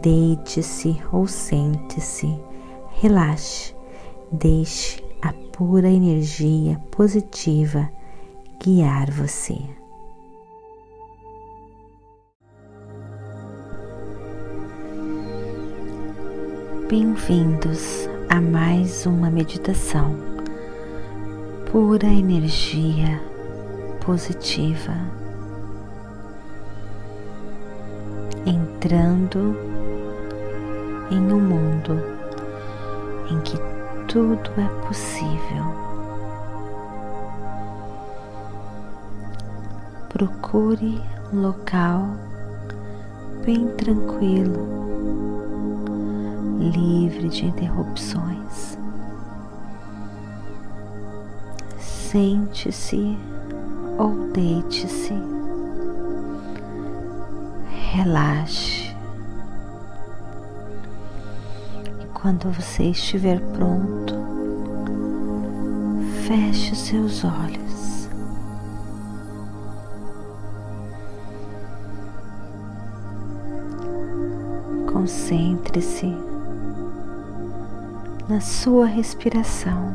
deite-se ou sente-se, relaxe, deixe a pura energia positiva guiar você. Bem-vindos a mais uma meditação. Pura energia positiva, entrando em um mundo em que tudo é possível. Procure um local bem tranquilo, livre de interrupções. Sente-se ou deite-se. Relaxe. Quando você estiver pronto, feche seus olhos. Concentre-se na sua respiração.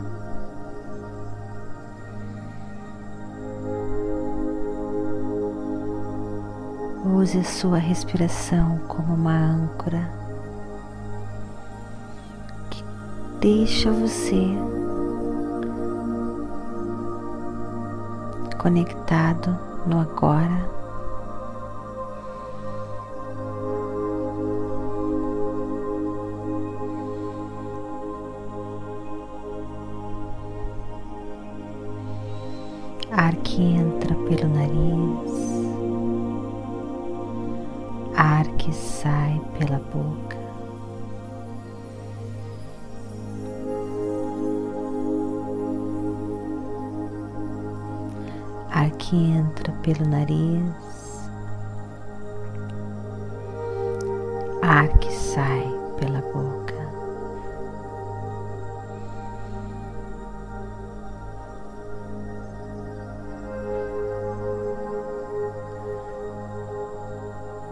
Use a sua respiração como uma âncora deixa você conectado no agora. Ar que entra pelo nariz ar que sai pela boca. Que entra pelo nariz, ar que sai pela boca.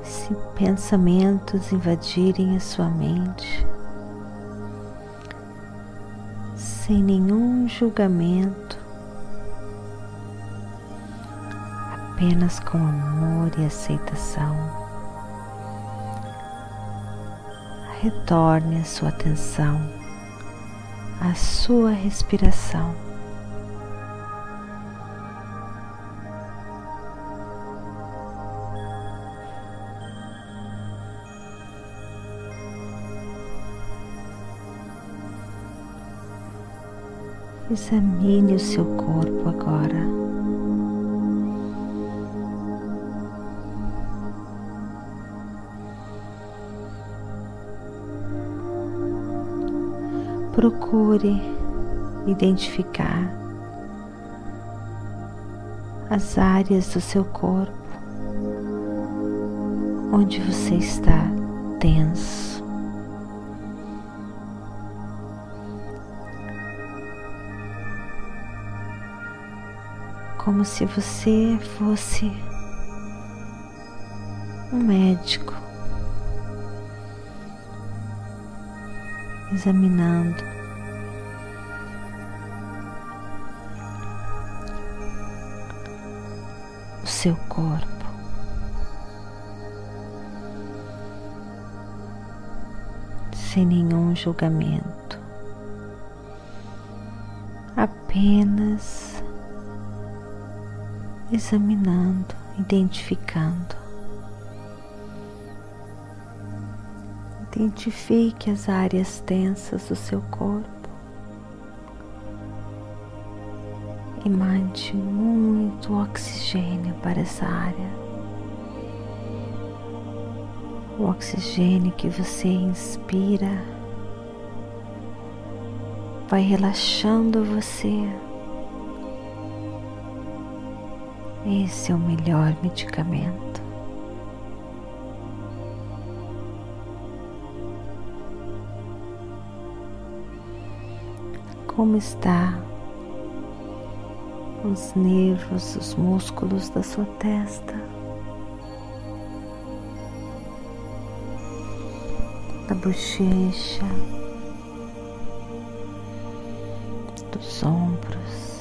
se pensamentos invadirem a sua mente, sem nenhum julgamento, apenas com amor e aceitação. Retorne a sua atenção à sua respiração. Examine o seu corpo agora. Procure identificar as áreas do seu corpo onde você está tenso. como se você fosse um médico examinando o seu corpo. Sem nenhum julgamento, apenas examinando, identificando. Identifique as áreas tensas do seu corpo e mande muito oxigênio para essa área. o oxigênio que você inspira vai relaxando você. Esse é o melhor medicamento. Como está os nervos, os músculos da sua testa? Da bochecha, dos ombros.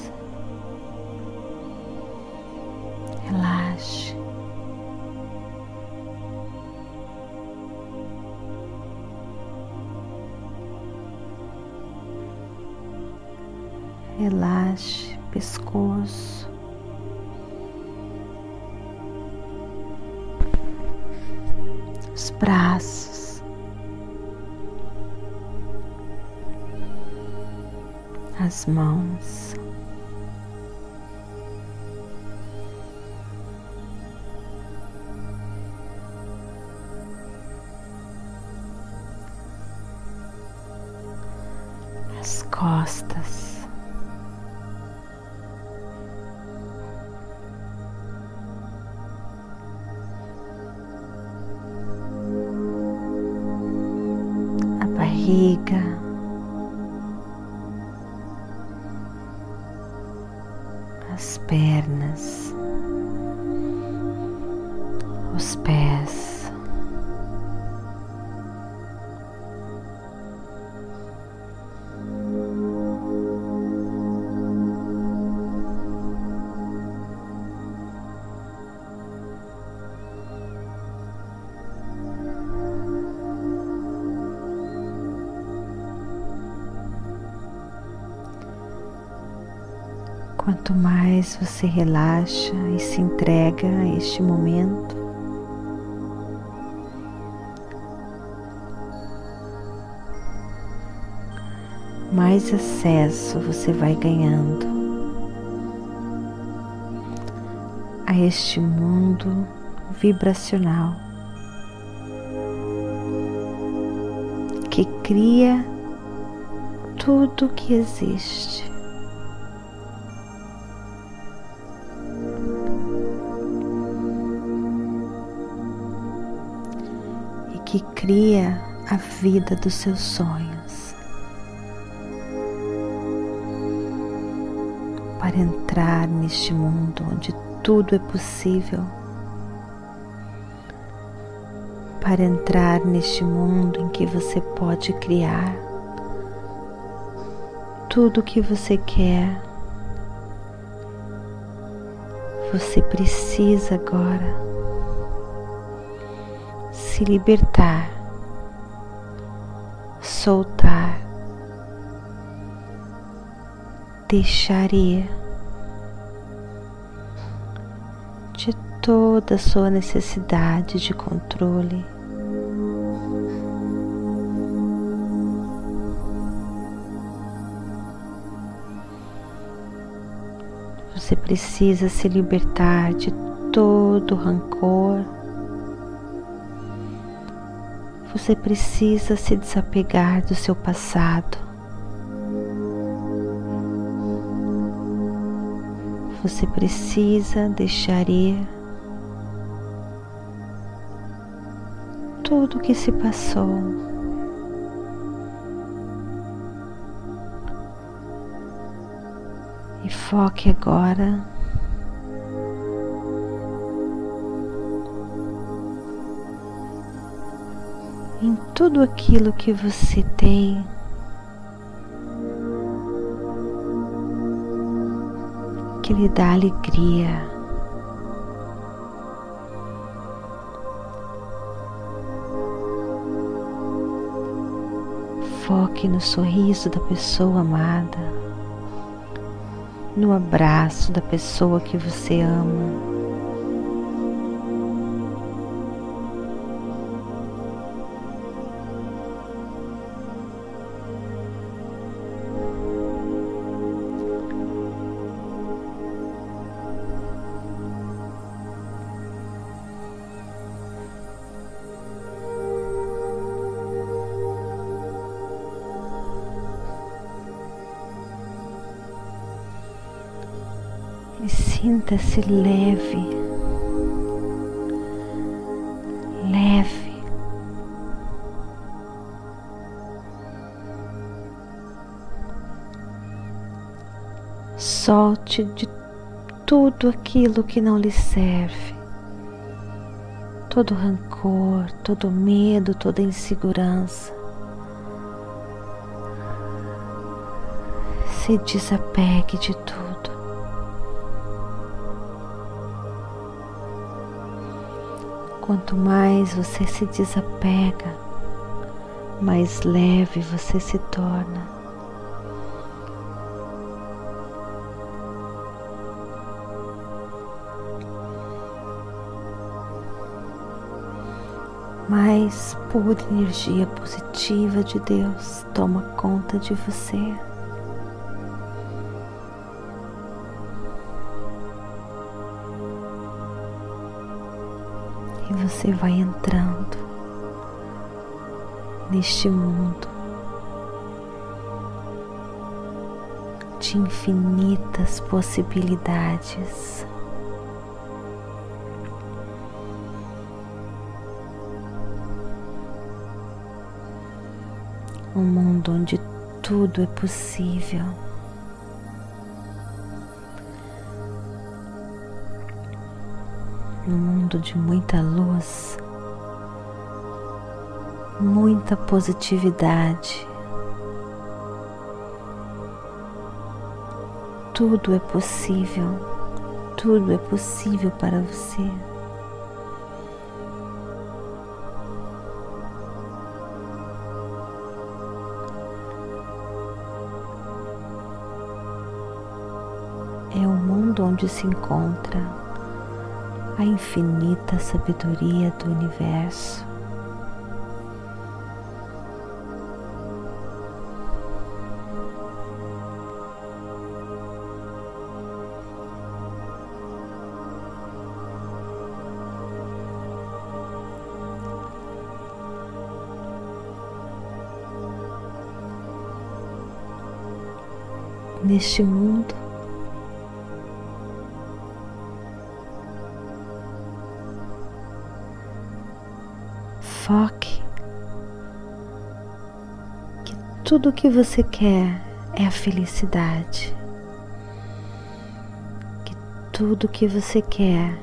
Costas. Quanto mais você relaxa e se entrega a este momento, mais acesso você vai ganhando a este mundo vibracional que cria tudo que existe. Que cria a vida dos seus sonhos. Para entrar neste mundo onde tudo é possível, para entrar neste mundo em que você pode criar tudo o que você quer. Você precisa agora se libertar, soltar, deixar ir de toda a sua necessidade de controle. Você precisa se libertar de todo rancor. Você precisa se desapegar do seu passado. Você precisa deixar ir tudo o que se passou. E foque agora tudo aquilo que você tem que lhe dá alegria. Foque no sorriso da pessoa amada, no abraço da pessoa que você ama. Sinta-se leve, leve. Solte de tudo aquilo que não lhe serve, todo rancor, todo medo, toda insegurança. Se desapegue de tudo. Quanto mais você se desapega, mais leve você se torna. mais pura energia positiva de Deus toma conta de você. E você vai entrando neste mundo de infinitas possibilidades. um mundo onde tudo é possível. Mundo de muita luz, muita positividade. Tudo é possível, tudo é possível para você. onde se encontra a infinita sabedoria do universo. Neste mundo tudo o que você quer é a felicidade, que tudo o que você quer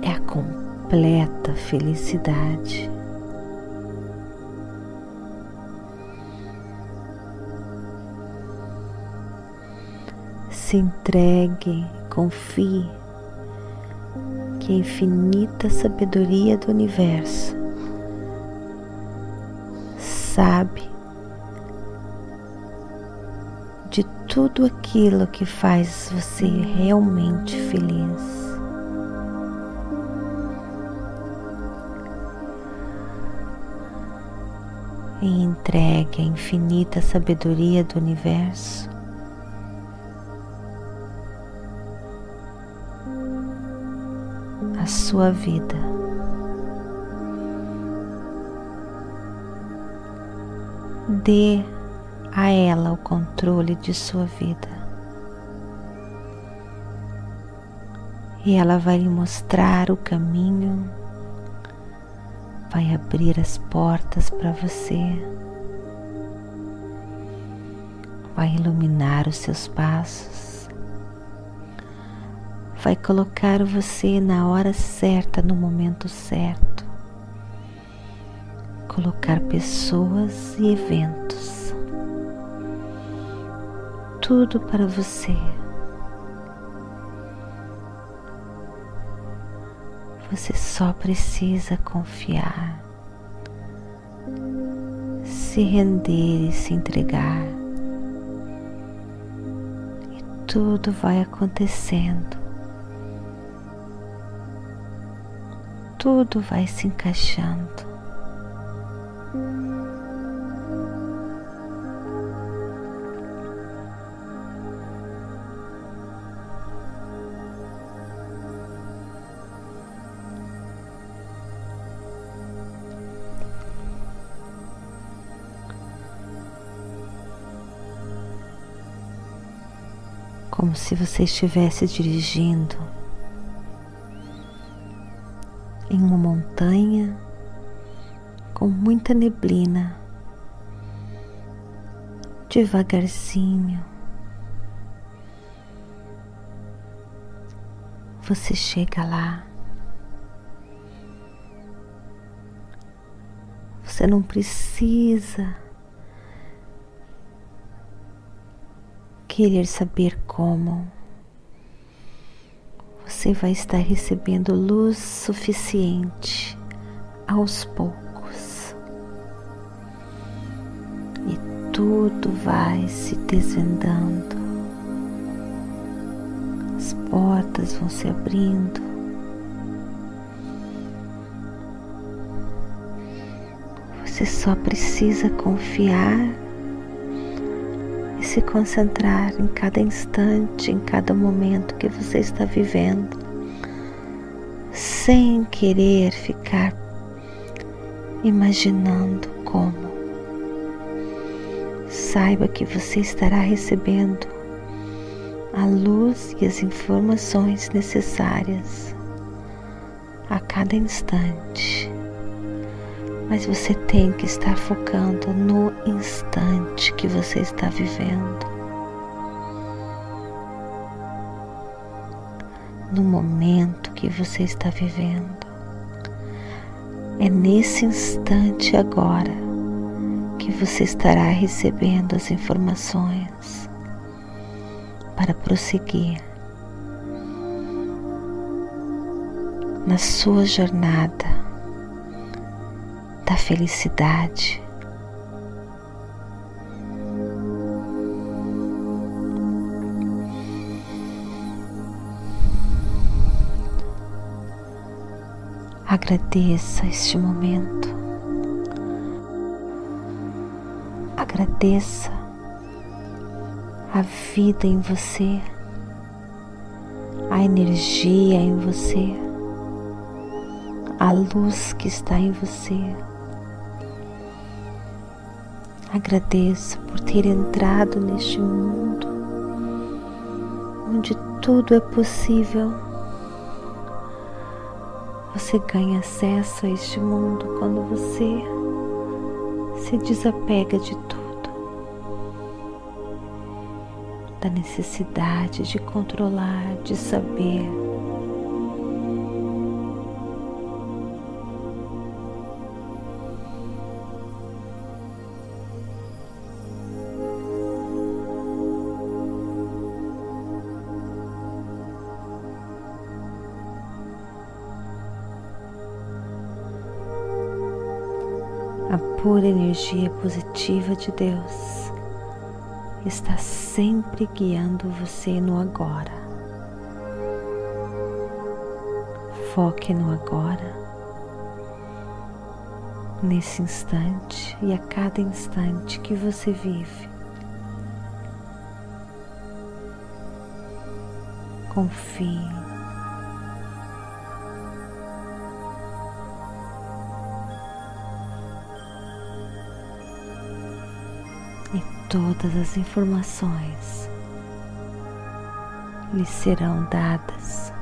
é a completa felicidade. Se entregue, confie que a infinita sabedoria do universo sabe tudo aquilo que faz você realmente feliz. E entregue a infinita sabedoria do universo a sua vida. Dê a ela o controle de sua vida. E ela vai lhe mostrar o caminho, vai abrir as portas para você, vai iluminar os seus passos vai colocar você na hora certa, no momento certo. Colocar pessoas e eventos. Tudo para você. Você só precisa confiar, se render e se entregar. E tudo vai acontecendo tudo vai se encaixando. Como se você estivesse dirigindo em uma montanha com muita neblina, devagarzinho. Você chega lá. Você não precisa querer saber como. Você vai estar recebendo luz suficiente aos poucos. E tudo vai se desvendando. As portas vão se abrindo. Você só precisa confiar se concentrar em cada instante, em cada momento que você está vivendo, sem querer ficar imaginando como. Saiba que você estará recebendo a luz e as informações necessárias a cada instante mas você tem que estar focando no instante que você está vivendo, no momento que você está vivendo. É nesse instante agora que você estará recebendo as informações para prosseguir na sua jornada da felicidade. Agradeça este momento. Agradeça a vida em você, a energia em você, a luz que está em você. Agradeço por ter entrado neste mundo onde tudo é possível. Você ganha acesso a este mundo quando você se desapega de tudo, da necessidade de controlar, de saber pura energia positiva de Deus está sempre guiando você no agora. Foque no agora, nesse instante e a cada instante que você vive. Confie todas as informações lhe serão dadas.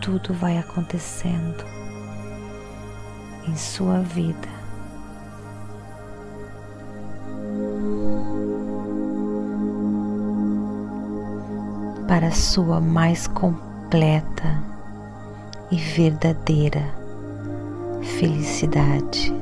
Tudo vai acontecendo em sua vida. Para a sua mais completa e verdadeira felicidade.